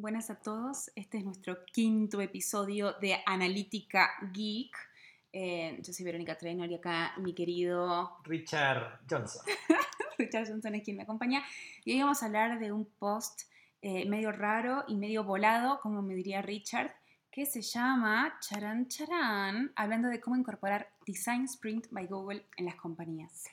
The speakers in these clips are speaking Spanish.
Buenas a todos. Este es nuestro quinto episodio de Analítica Geek. Eh, yo soy Verónica Trainor y acá mi querido Richard Johnson. Richard Johnson es quien me acompaña. Y hoy vamos a hablar de un post eh, medio raro y medio volado, como me diría Richard, que se llama Charan Charan, hablando de cómo incorporar Design Sprint by Google en las compañías.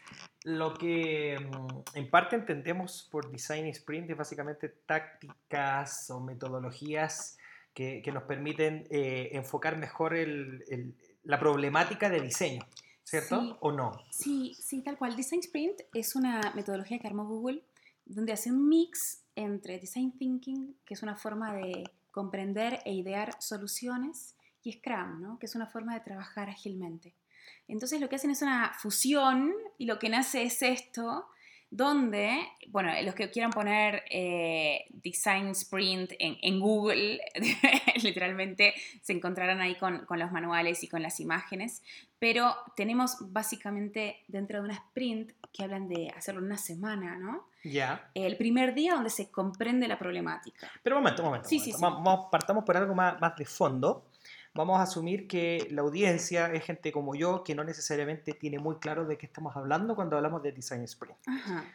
Lo que mm, en parte entendemos por Design Sprint es básicamente tácticas o metodologías que, que nos permiten eh, enfocar mejor el, el, la problemática de diseño, ¿cierto? Sí. ¿O no? Sí, sí, tal cual. Design Sprint es una metodología que armó Google donde hace un mix entre Design Thinking, que es una forma de comprender e idear soluciones, y Scrum, ¿no? que es una forma de trabajar ágilmente. Entonces lo que hacen es una fusión y lo que nace es esto, donde, bueno, los que quieran poner eh, Design Sprint en, en Google, literalmente se encontrarán ahí con, con, los manuales y con las imágenes, pero tenemos básicamente dentro de una sprint que hablan de hacerlo en una semana, ¿no? Ya. El primer día donde se comprende la problemática. Pero un momento, un momento. Sí, sí, sí. Vamos, partamos por algo más, más de fondo. Vamos a asumir que la audiencia es gente como yo que no necesariamente tiene muy claro de qué estamos hablando cuando hablamos de Design Sprint. Ajá.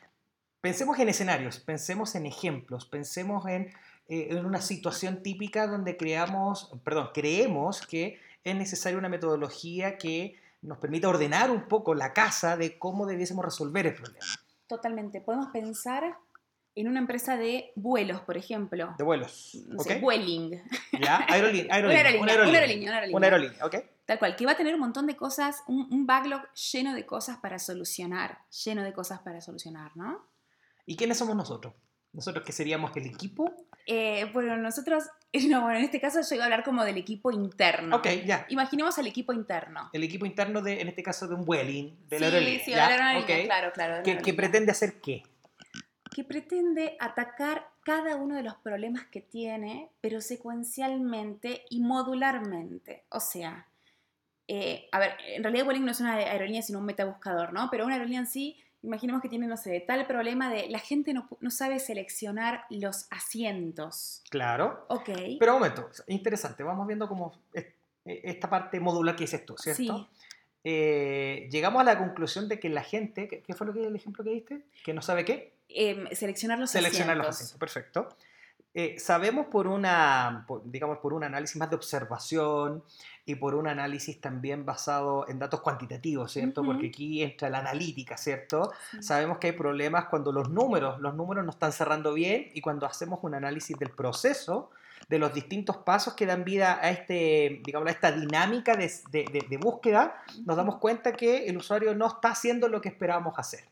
Pensemos en escenarios, pensemos en ejemplos, pensemos en, eh, en una situación típica donde creamos, perdón, creemos que es necesaria una metodología que nos permita ordenar un poco la casa de cómo debiésemos resolver el problema. Totalmente. Podemos pensar en una empresa de vuelos, por ejemplo. De vuelos. No ¿ok? sé, Vueling. ¿Ya? Aerolínea, Una aerolínea, una aerolínea, una aerolínea. Una aerolínea, ¿ok? Tal cual, que va a tener un montón de cosas, un, un backlog lleno de cosas para solucionar, lleno de cosas para solucionar, ¿no? ¿Y quiénes somos nosotros? Nosotros que seríamos el equipo. Eh, bueno, nosotros, no, bueno, en este caso yo iba a hablar como del equipo interno. Ok, ya. Imaginemos al equipo interno. El equipo interno de, en este caso, de un Vueling, de la sí, aerolínea. sí, aerolínea, claro, claro. Que, que aerolínea. pretende hacer qué? Que pretende atacar cada uno de los problemas que tiene, pero secuencialmente y modularmente. O sea, eh, a ver, en realidad Vueling no es una aerolínea sino un metabuscador, ¿no? Pero una aerolínea en sí, imaginemos que tiene, no sé, tal problema de la gente no, no sabe seleccionar los asientos. Claro. Ok. Pero un momento, interesante, vamos viendo como eh, esta parte modular que dices tú, ¿cierto? Sí. Eh, llegamos a la conclusión de que la gente, ¿qué, qué fue lo que el ejemplo que diste? Que no sabe qué. Em, seleccionar los Seleccionar los asientos. asientos, perfecto. Eh, sabemos por una, por- digamos, por un análisis más de observación y por un análisis también basado en datos cuantitativos, ¿cierto? Ujú. Porque aquí entra la analítica, ¿cierto? Sí. Sabemos que hay problemas cuando los números, los números no están cerrando bien y cuando hacemos un análisis del proceso, de los distintos pasos que dan vida a, este, digamos, a esta dinámica de, de- de- de búsqueda, nos damos cuenta que el usuario no está haciendo lo que esperábamos hacer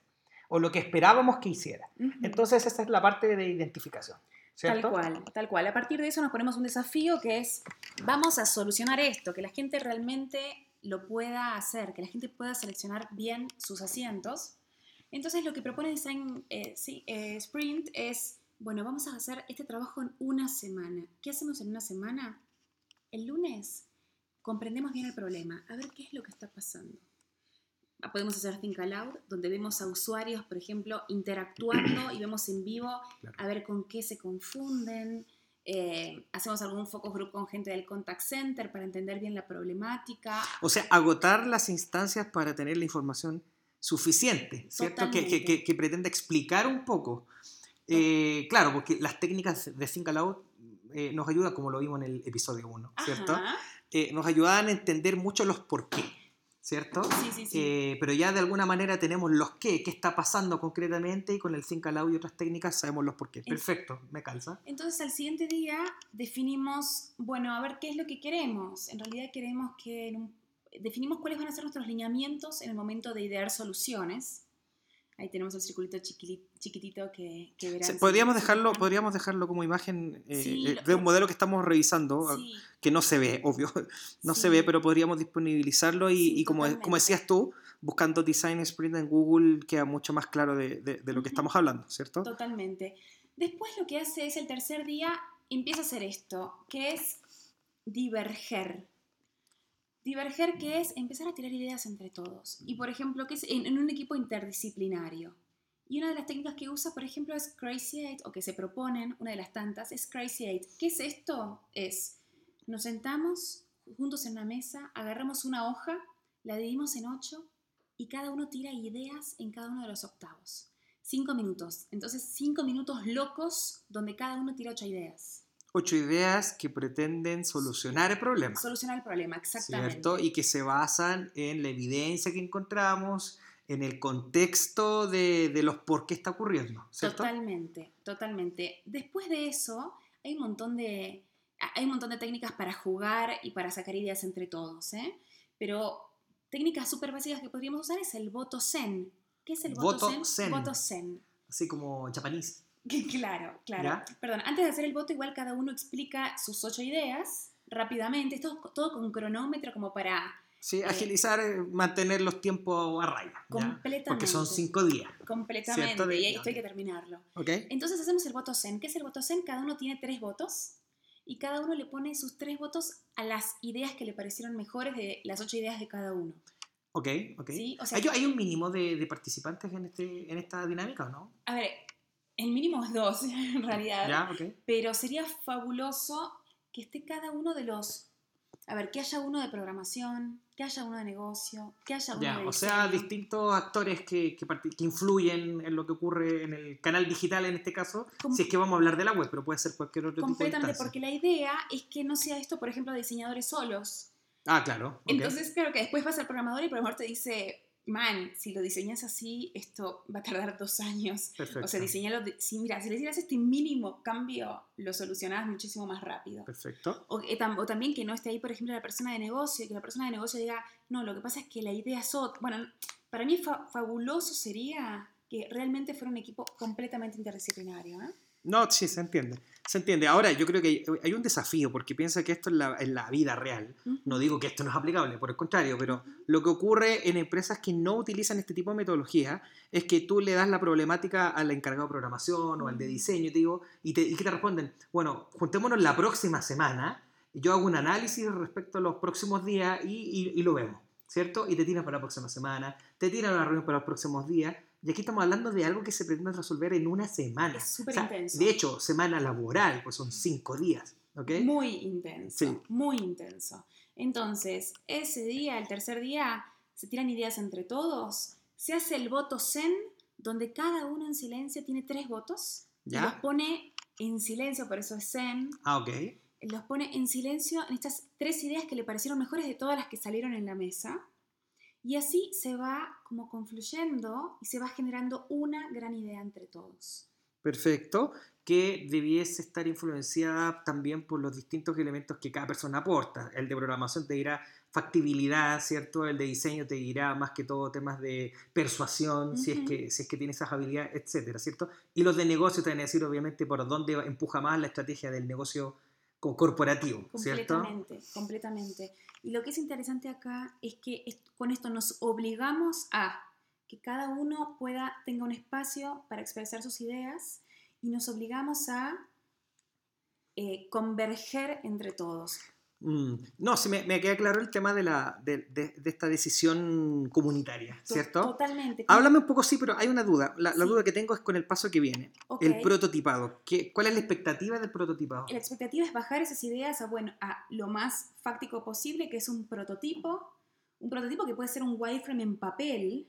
o lo que esperábamos que hiciera. Entonces esa es la parte de identificación, ¿cierto? Tal cual, tal cual. A partir de eso nos ponemos un desafío que es, vamos a solucionar esto, que la gente realmente lo pueda hacer, que la gente pueda seleccionar bien sus asientos. Entonces lo que propone Design eh, sí, eh, Sprint es, bueno, vamos a hacer este trabajo en una semana. ¿Qué hacemos en una semana? El lunes comprendemos bien el problema, a ver qué es lo que está pasando. Podemos hacer Think Aloud, donde vemos a usuarios, por ejemplo, interactuando y vemos en vivo Claro. a ver con qué se confunden. Eh, hacemos algún focus group con gente del contact center para entender bien la problemática. O sea, agotar las instancias para tener la información suficiente, ¿cierto? Que, pretende explicar un poco. Eh, claro, porque las técnicas de Think Aloud eh, nos ayudan, como lo vimos en el episodio 1, ¿cierto? Nos ayudan a entender mucho los por qué, ¿cierto? Sí, sí, sí. Eh, pero ya de alguna manera tenemos los qué, qué está pasando concretamente y con el Think Aloud y otras técnicas sabemos los por qué. Perfecto, me calza. Entonces al siguiente día definimos, bueno, a ver qué es lo que queremos. En realidad queremos que en un- definimos cuáles van a ser nuestros lineamientos en el momento de idear soluciones. Ahí tenemos el circulito chiquitito que, que verán. Podríamos dejarlo, podríamos dejarlo como imagen eh, Sí, eh, de un modelo que estamos revisando, Sí, que no se ve, obvio, no Sí. se ve, pero podríamos disponibilizarlo y, como, totalmente. como decías tú, buscando Design Sprint en Google queda mucho más claro de, de- de lo que estamos hablando, ¿cierto? Totalmente. Después lo que hace es el tercer día empieza a hacer esto, que es diverger. Diverger, que es empezar a tirar ideas entre todos. Y por ejemplo, que es en, un equipo interdisciplinario. Y una de las técnicas que usa, por ejemplo, es Crazy Eight, o que se proponen, una de las tantas, es Crazy Eight. ¿Qué es esto? Es, nos sentamos juntos en una mesa, agarramos una hoja, la dividimos en ocho y cada uno tira ideas en cada uno de los octavos. Cinco minutos. Entonces, cinco minutos locos donde cada uno tira ocho ideas. Ocho ideas que pretenden solucionar el problema. Solucionar el problema, exactamente. ¿Cierto? Y que se basan en la evidencia que encontramos, en el contexto de, de los por qué está ocurriendo. ¿cierto? Totalmente, totalmente. Después de eso, hay un montón de, hay un montón de técnicas para jugar y para sacar ideas entre todos, ¿eh? Pero técnicas súper básicas que podríamos usar es el voto zen. ¿Qué es el voto, Voto zen. Voto zen. Así como japonés. Claro, claro. ¿Ya? Perdón, antes de hacer el voto, igual cada uno explica sus ocho ideas rápidamente. Esto es todo con cronómetro como para... Sí, agilizar, eh, mantener los tiempos a raya. ¿ya? Completamente. Porque son cinco días. Completamente. Y esto hay que terminarlo. ¿Ok? Entonces hacemos el voto zen. ¿Qué es el voto zen? Cada uno tiene tres votos y cada uno le pone sus tres votos a las ideas que le parecieron mejores de las ocho ideas de cada uno. Ok, ok. ¿Sí? O sea, ¿Hay, hay un mínimo de, de participantes en, este, en esta dinámica o no? a ver, el mínimo es dos en realidad, ¿Ya? Ok. pero sería fabuloso que esté cada uno de los... A ver, que haya uno de programación, que haya uno de negocio, que haya uno Ya, de o sea, distintos actores que, que, que influyen en lo que ocurre en el canal digital en este caso, Com- si es que vamos a hablar de la web, pero puede ser cualquier otro tipo de Completamente, porque la idea es que no sea esto, por ejemplo, de diseñadores solos. Ah, claro. Entonces, claro que después vas al programador y el programador te dice, man, si lo diseñas así, esto va a tardar dos años. Perfecto. O sea, diseñalo, de- si, mira, si le hicieras este mínimo cambio, lo solucionás muchísimo más rápido. Perfecto. O, tam- o también que no esté ahí, por ejemplo, la persona de negocio, que la persona de negocio diga, no, lo que pasa es que la idea es otra. Bueno, para mí fa- fabuloso sería que realmente fuera un equipo completamente interdisciplinario. ¿eh? No, sí, se entiende. Se entiende. Ahora, yo creo que hay, un desafío, porque piensa que esto en la, en la vida real, no digo que esto no es aplicable, por el contrario, pero lo que ocurre en empresas que no utilizan este tipo de metodología es que tú le das la problemática al encargado de programación o al de diseño te, digo, y te, y que te responden, bueno, juntémonos la próxima semana, yo hago un análisis respecto a los próximos días y, y- y lo vemos, ¿cierto? Y te tiran para la próxima semana, te tiran a la reunión para los próximos días, y aquí estamos hablando de algo que se pretende resolver en una semana. Es súper O sea, intenso. De hecho, semana laboral, pues son cinco días, ¿ok? Muy intenso, Sí. muy intenso. Entonces, ese día, el tercer día, se tiran ideas entre todos, se hace el voto zen, donde cada uno en silencio tiene tres votos, y ¿Ya? los pone en silencio, por eso es zen, Ah, ok. los pone en silencio en estas tres ideas que le parecieron mejores de todas las que salieron en la mesa. Y así se va como confluyendo y se va generando una gran idea entre todos. Perfecto. Que debiese estar influenciada también por los distintos elementos que cada persona aporta. El de programación te dirá factibilidad, ¿cierto? El de diseño te dirá más que todo temas de persuasión, si, es que, si es que tiene esas habilidades, etcétera, ¿cierto? Y los de negocio te van a decir, obviamente, por dónde empuja más la estrategia del negocio co- corporativo, ¿cierto? Completamente, completamente. Y lo que es interesante acá es que con esto nos obligamos a que cada uno pueda, tenga un espacio para expresar sus ideas y nos obligamos a eh, converger entre todos. Mm, No, sí, me, me queda claro el tema de, la, de, de- de esta decisión comunitaria, To- ¿cierto? Totalmente. Háblame un poco, sí, pero hay una duda. La, duda que tengo es con el paso que viene, el prototipado. ¿Qué, ¿Cuál es la expectativa del prototipado? La expectativa es bajar esas ideas a, bueno, a lo más fáctico posible, que es un prototipo. Un prototipo que puede ser un wireframe en papel,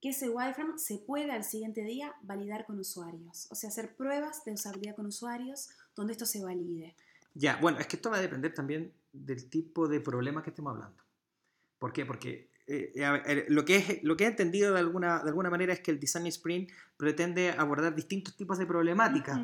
que ese wireframe se pueda al siguiente día validar con usuarios. O sea, hacer pruebas de usabilidad con usuarios donde esto se valide. Ya, bueno, es que esto va a depender también del tipo de problema que estemos hablando. ¿Por qué? Porque eh, lo, que es, lo que he entendido de alguna, de alguna manera es que el Design Sprint pretende abordar distintos tipos de problemáticas.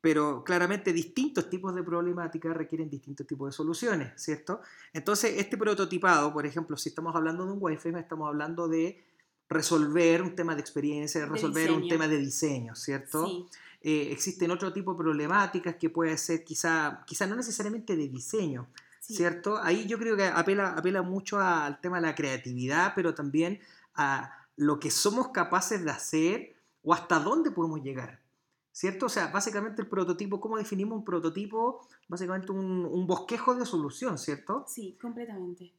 Pero claramente distintos tipos de problemáticas requieren distintos tipos de soluciones, ¿cierto? Entonces, este prototipado, por ejemplo, si estamos hablando de un wireframe, estamos hablando de resolver un tema de experiencia, De resolver un tema de diseño, ¿cierto? Sí, Eh, existen otro tipo de problemáticas que puede ser quizá, quizá no necesariamente de diseño, sí. ¿cierto? Ahí yo creo que apela, apela mucho al tema de la creatividad, pero también a lo que somos capaces de hacer o hasta dónde podemos llegar, ¿cierto? O sea, básicamente el prototipo, ¿cómo definimos un prototipo? Básicamente un, un bosquejo de solución, ¿cierto? Sí, completamente.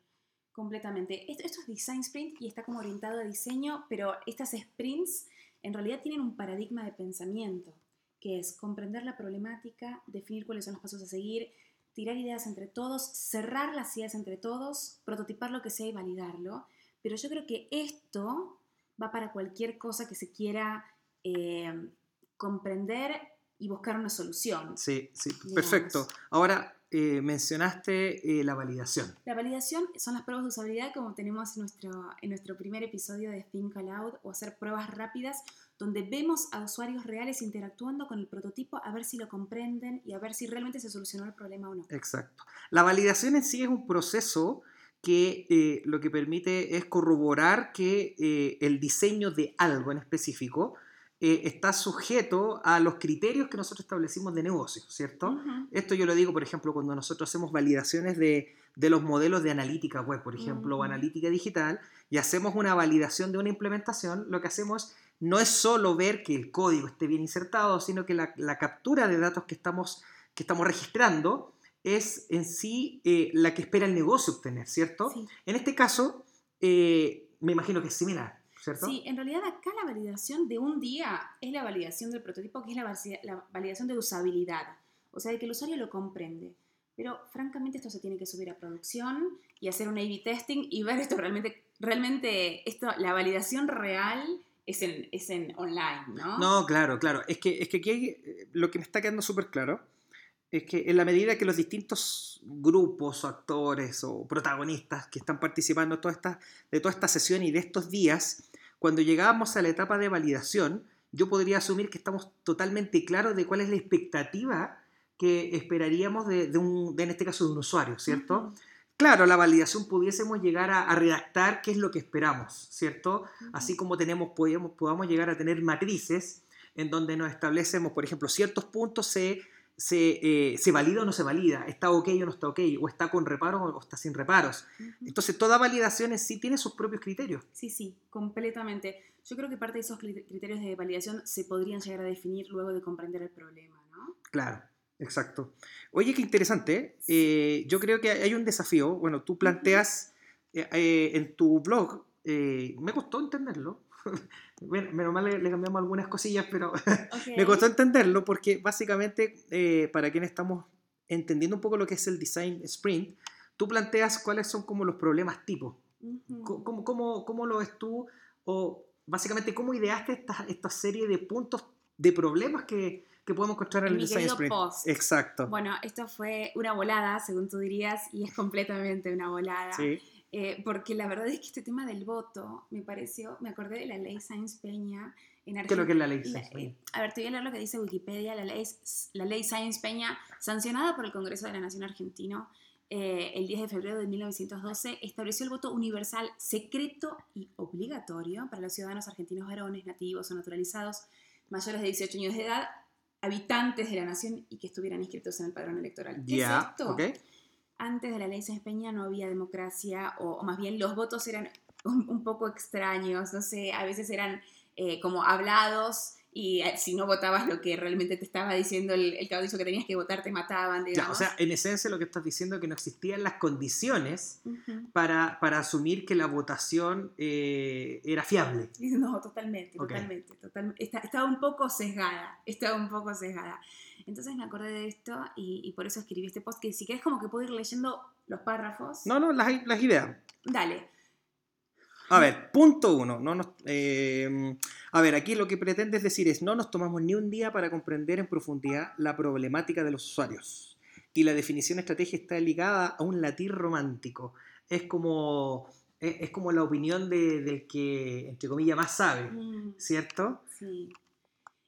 Completamente. Esto, esto es design sprint y está como orientado a diseño, pero estas sprints en realidad tienen un paradigma de pensamiento, que es comprender la problemática, definir cuáles son los pasos a seguir, tirar ideas entre todos, cerrar las ideas entre todos, prototipar lo que sea y validarlo. Pero yo creo que esto va para cualquier cosa que se quiera eh, comprender y buscar una solución. Sí, sí, perfecto. Ahora, eh, mencionaste eh, la validación. La validación son las pruebas de usabilidad como tenemos en nuestro, en nuestro primer episodio de Think Aloud o hacer pruebas rápidas donde vemos a usuarios reales interactuando con el prototipo a ver si lo comprenden y a ver si realmente se solucionó el problema o no. Exacto. La validación en sí es un proceso que eh, lo que permite es corroborar que eh, el diseño de algo en específico eh, está sujeto a los criterios que nosotros establecimos de negocio, ¿cierto? Esto yo lo digo, por ejemplo, cuando nosotros hacemos validaciones de, de los modelos de analítica web, por ejemplo, o analítica digital, y hacemos una validación de una implementación, lo que hacemos no es solo ver que el código esté bien insertado, sino que la, la captura de datos que estamos, que estamos registrando es en sí eh, la que espera el negocio obtener, ¿cierto? En este caso, eh, me imagino que es similar, ¿cierto? Sí, en realidad acá la validación de un día es la validación del prototipo, que es la, validación de usabilidad, o sea, de que el usuario lo comprende. Pero francamente esto se tiene que subir a producción y hacer un A-B testing y ver esto realmente, realmente esto, la validación real es en, es en online, ¿no? No, claro, claro. Es que, es que aquí eh, lo que me está quedando súper claro es que en la medida que los distintos grupos o actores o protagonistas que están participando de toda, esta, de toda esta sesión y de estos días, cuando llegamos a la etapa de validación, yo podría asumir que estamos totalmente claros de cuál es la expectativa que esperaríamos de, un, en este caso, de un usuario, ¿cierto? Claro, la validación pudiésemos llegar a, redactar qué es lo que esperamos, ¿cierto? Así como tenemos, podemos, podamos llegar a tener matrices en donde nos establecemos, por ejemplo, ciertos puntos se se, eh, se, valida o no se valida, está ok o no está ok, o está con reparos o está sin reparos. Entonces, toda validación en sí tiene sus propios criterios. Sí, sí, completamente. Yo creo que parte de esos criterios de validación se podrían llegar a definir luego de comprender el problema, ¿no? Claro, exacto. Oye, qué interesante. Eh, yo creo que hay un desafío. Bueno, tú planteas eh, en tu blog, me costó entenderlo, bueno, menos mal le, cambiamos algunas cosillas, pero me costó entenderlo porque básicamente eh, para quienes estamos entendiendo un poco lo que es el design sprint, tú planteas cuáles son como los problemas tipo. ¿Cómo, cómo, cómo, lo ves tú? O básicamente, ¿cómo ideaste esta, esta serie de puntos de problemas que, que podemos encontrar en, el design sprint? Post. Exacto. Bueno, esto fue una volada, según tú dirías, y es completamente una volada. Sí. Eh, porque la verdad es que este tema del voto me pareció, me acordé de la ley Sáenz Peña en Argentina. ¿Qué es lo que es la ley Sáenz Peña? a ver, te voy a leer lo que dice Wikipedia. La ley, la ley Sáenz Peña, sancionada por el Congreso de la Nación Argentino eh, el 10 de febrero de 1912, estableció el voto universal, secreto y obligatorio para los ciudadanos argentinos varones, nativos o naturalizados mayores de 18 años de edad, habitantes de la nación y que estuvieran inscritos en el padrón electoral. ¿Qué es esto? antes de la ley Sáenz Peña no había democracia, o, más bien los votos eran un, poco extraños, no sé, a veces eran eh, como hablados y eh, si no votabas lo que realmente te estaba diciendo el, el caudillo que tenías que votar, te mataban. Digamos. o sea, en esencia lo que estás diciendo es que no existían las condiciones para, para, asumir que la votación eh, era fiable. No, totalmente, totalmente. estaba un poco sesgada, estaba un poco sesgada. Entonces me acordé de esto y, por eso escribí este post, que si querés como que puedo ir leyendo los párrafos. No, no, las, las ideas. Dale. A ver, punto uno. No nos, em, a ver, aquí lo que pretende decir es, no nos tomamos ni un día para comprender en profundidad la problemática de los usuarios. Y la definición estratégica está ligada a un latir romántico. Es como, es, como la opinión de, del que, entre comillas, más sabe, mm. ¿cierto? Sí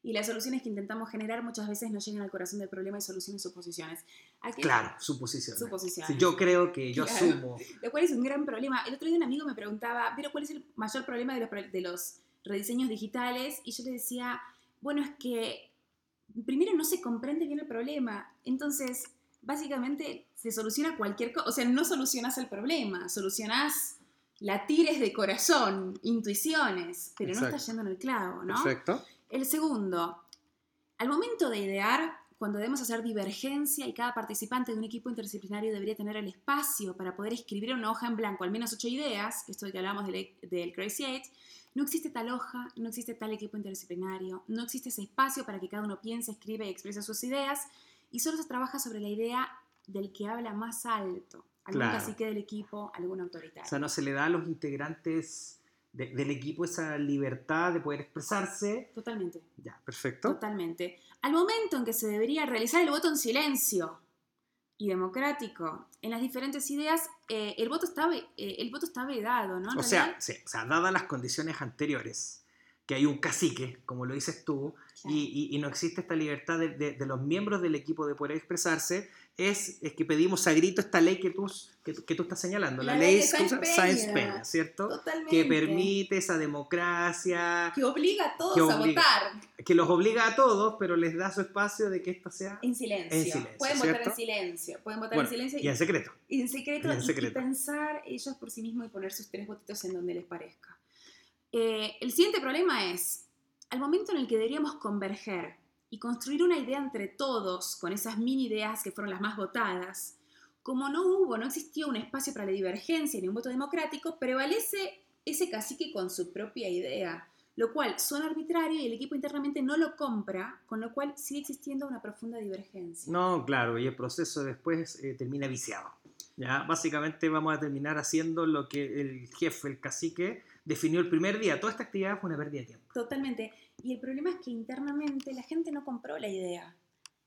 y las soluciones que intentamos generar muchas veces no llegan al corazón del problema y soluciones suposiciones. Claro, suposiciones. yo creo que yo asumo. Lo cual es un gran problema. El otro día un amigo me preguntaba, pero ¿cuál es el mayor problema de los, de los rediseños digitales? Y yo le decía, bueno, es que primero no se comprende bien el problema. Entonces, básicamente se soluciona cualquier cosa. O sea, no solucionas el problema, solucionas latires de corazón, intuiciones, pero no estás yendo en el clavo, ¿no? Perfecto. El segundo, al momento de idear, cuando debemos hacer divergencia y cada participante de un equipo interdisciplinario debería tener el espacio para poder escribir una hoja en blanco, al menos ocho ideas, esto que hablamos del, del Crazy Eight, no existe tal hoja, no existe tal equipo interdisciplinario, no existe ese espacio para que cada uno piense, escribe y exprese sus ideas, y solo se trabaja sobre la idea del que habla más alto, algún Claro. cacique del equipo, algún autoritario. O sea, no se le da a los integrantes de- del equipo esa libertad de poder expresarse. Totalmente, Ya, perfecto. totalmente. Al momento en que se debería realizar el voto en silencio y democrático en las diferentes ideas, eh, el, voto está, eh, el voto está vedado, ¿no? O sea, sí, o sea, dadas las condiciones anteriores, que hay un cacique, como lo dices tú, claro. y, y- y no existe esta libertad de, de- de los miembros del equipo de poder expresarse, es, es que pedimos a grito esta ley que tú, que, que tú estás señalando, la, La ley ley de ¿cómo se Sáenz Peña. ¿cierto? Totalmente. Que permite esa democracia, que obliga a todos a votar que los obliga a todos, pero les da su espacio de que esta sea en silencio. En silencio, pueden votar en silencio, pueden votar Bueno, en silencio y en secreto. y en secreto, y en y secreto. pensar ellos por sí mismos y poner sus tres votitos en donde les parezca. Eh, el siguiente problema es, al momento en el que deberíamos converger y construir una idea entre todos con esas mini ideas que fueron las más votadas, como no hubo, no existió un espacio para la divergencia ni un voto democrático, prevalece ese cacique con su propia idea, lo cual suena arbitrario y el equipo internamente no lo compra, con lo cual sigue existiendo una profunda divergencia. No, claro, y el proceso después eh, termina viciado. ¿Ya? Básicamente vamos a terminar haciendo lo que el jefe, el cacique, definió el primer día. Toda esta actividad fue una pérdida de tiempo. Totalmente. Y el problema es que internamente la gente no compró la idea.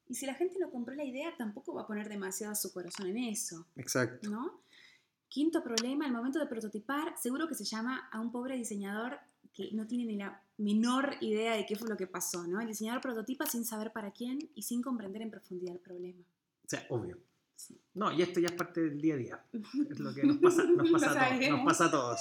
Y si la gente no compró la idea, tampoco va a poner demasiado su corazón en eso, Exacto. ¿no? Quinto problema, al momento de prototipar, seguro que se llama a un pobre diseñador que no tiene ni la menor idea de qué fue lo que pasó, ¿no? El diseñador prototipa sin saber para quién y sin comprender en profundidad el problema. O sea, obvio. No, y esto ya es parte del día a día. Es lo que nos pasa, nos pasa, a, todos, nos pasa a todos.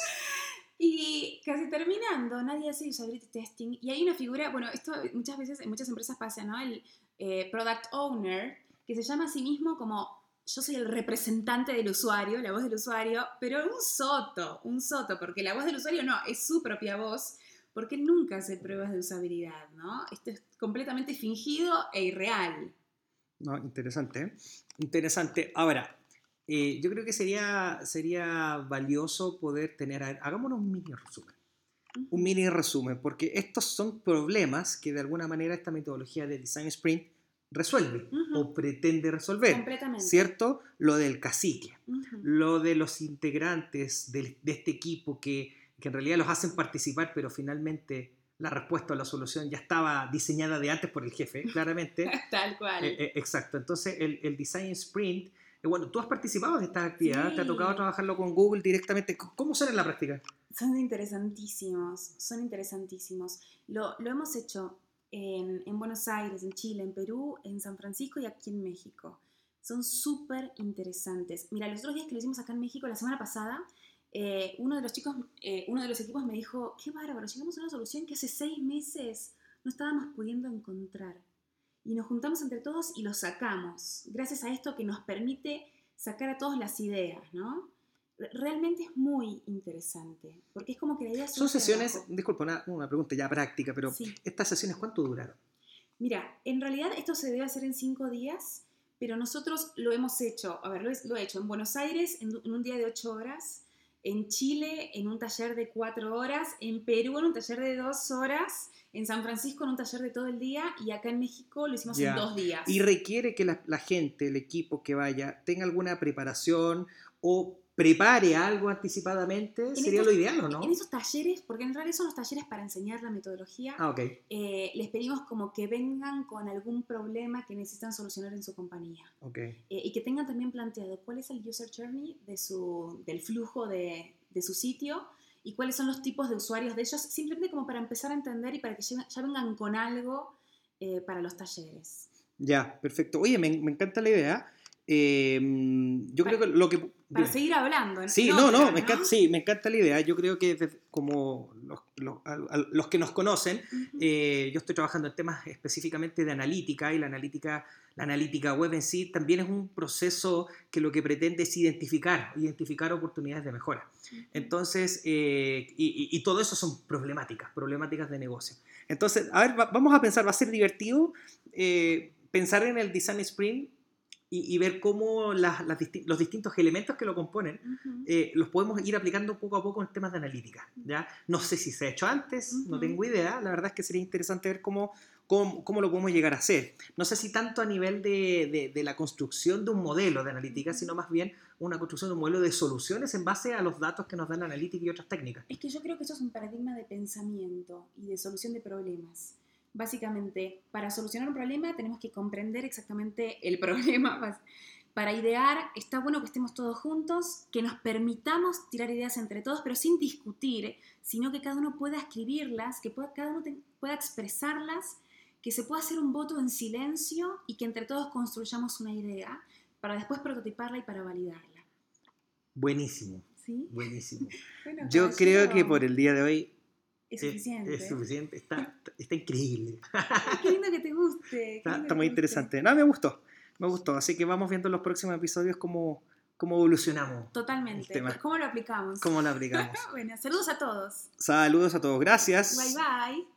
Y casi terminando, nadie hace usability testing. Y hay una figura, bueno, esto muchas veces en muchas empresas pasa, ¿no? El eh, product owner, que se llama a sí mismo como yo soy el representante del usuario, la voz del usuario, pero un soto, un soto, porque la voz del usuario no, es su propia voz, porque nunca hace pruebas de usabilidad, ¿no? Esto es completamente fingido e irreal. No, interesante. Interesante. Ahora, eh, yo creo que sería, sería valioso poder tener... a ver, Hagámonos un mini resumen. un mini resumen, porque estos son problemas que de alguna manera esta metodología de Design Sprint resuelve o pretende resolver, Completamente. ¿cierto? Lo del cacique, lo de los integrantes del- de, este equipo que, que en realidad los hacen participar, pero finalmente la respuesta o la solución ya estaba diseñada de antes por el jefe, claramente. Tal cual. Eh, eh, exacto, entonces el, el Design Sprint, eh, bueno, tú has participado de estas actividades, te ha Sí. tocado trabajarlo con Google directamente, ¿cómo son en la práctica? Son interesantísimos, son interesantísimos. Lo, lo hemos hecho en, en Buenos Aires, en Chile, en Perú, en San Francisco y aquí en México. Son súper interesantes. Mira, los otros días que lo hicimos acá en México, la semana pasada, eh, uno de los chicos, eh, uno de los equipos me dijo, qué bárbaro, llegamos a una solución que hace seis meses no estábamos pudiendo encontrar. Y nos juntamos entre todos y lo sacamos, gracias a esto que nos permite sacar a todos las ideas, ¿no? Re- Realmente es muy interesante, porque es como que la idea Son sesiones, abajo. disculpa, una, una pregunta ya práctica, pero Sí. ¿estas sesiones cuánto duraron? Mira, en realidad esto se debe hacer en cinco días, pero nosotros lo hemos hecho, a ver, lo, he- lo he hecho en Buenos Aires en, en un día de ocho horas, en Chile en un taller de cuatro horas, en Perú en un taller de dos horas, en San Francisco en un taller de todo el día y acá en México lo hicimos en dos días. Y requiere que la, la gente, el equipo que vaya, tenga alguna preparación o prepare algo anticipadamente, sería estos- lo ideal, ¿o no? En esos talleres, porque en realidad son los talleres para enseñar la metodología, Ah, ok. eh, les pedimos como que vengan con algún problema que necesitan solucionar en su compañía. Ok. Eh, y que tengan también planteado cuál es el user journey de su, del flujo de, de su sitio y cuáles son los tipos de usuarios de ellos, simplemente como para empezar a entender y para que ya, ya vengan con algo eh, para los talleres. Ya, perfecto. Oye, me, me encanta la idea. Yo creo que lo que... Para dime. seguir hablando. en- Sí, no, otra, no, me encanta, sí, me encanta la idea. Yo creo que desde- como los, los- los que nos conocen, Ujú. eh, yo estoy trabajando en temas específicamente de analítica y la analítica, la analítica web en sí también es un proceso que lo que pretende es identificar, identificar oportunidades de mejora. Entonces, eh, y, y- y todo eso son problemáticas, problemáticas de negocio. Entonces, a ver, va- vamos a pensar, va a ser divertido eh, pensar en el Design Sprint y, y ver cómo las- las disti- los distintos elementos que lo componen Ujú. eh, los podemos ir aplicando poco a poco en temas de analítica. ¿ya? No sé si se ha hecho antes, no Ujú. tengo idea. La verdad es que sería interesante ver cómo, cómo, cómo lo podemos llegar a hacer. No sé si tanto a nivel de, de- de la construcción de un modelo de analítica, sino más bien una construcción de un modelo de soluciones en base a los datos que nos dan la analítica y otras técnicas. Es que yo creo que eso es un paradigma de pensamiento y de solución de problemas. Básicamente, para solucionar un problema tenemos que comprender exactamente el problema. Para idear, está bueno que estemos todos juntos, que nos permitamos tirar ideas entre todos, pero sin discutir, sino que cada uno pueda escribirlas, que pueda, cada uno te- pueda expresarlas, que se pueda hacer un voto en silencio y que entre todos construyamos una idea para después prototiparla y para validarla. Buenísimo, ¿Sí? buenísimo. Bueno, Yo creo que por el día de hoy es es- suficiente. es suficiente. Está, está increíble. Ay, qué lindo que te guste. Está, muy interesante. No, me gustó. Me gustó. Así que vamos viendo en los próximos episodios cómo, cómo evolucionamos, Totalmente. el tema. ¿Cómo lo aplicamos? cómo lo aplicamos. bueno, saludos a todos. Saludos a todos. Gracias. Bye bye.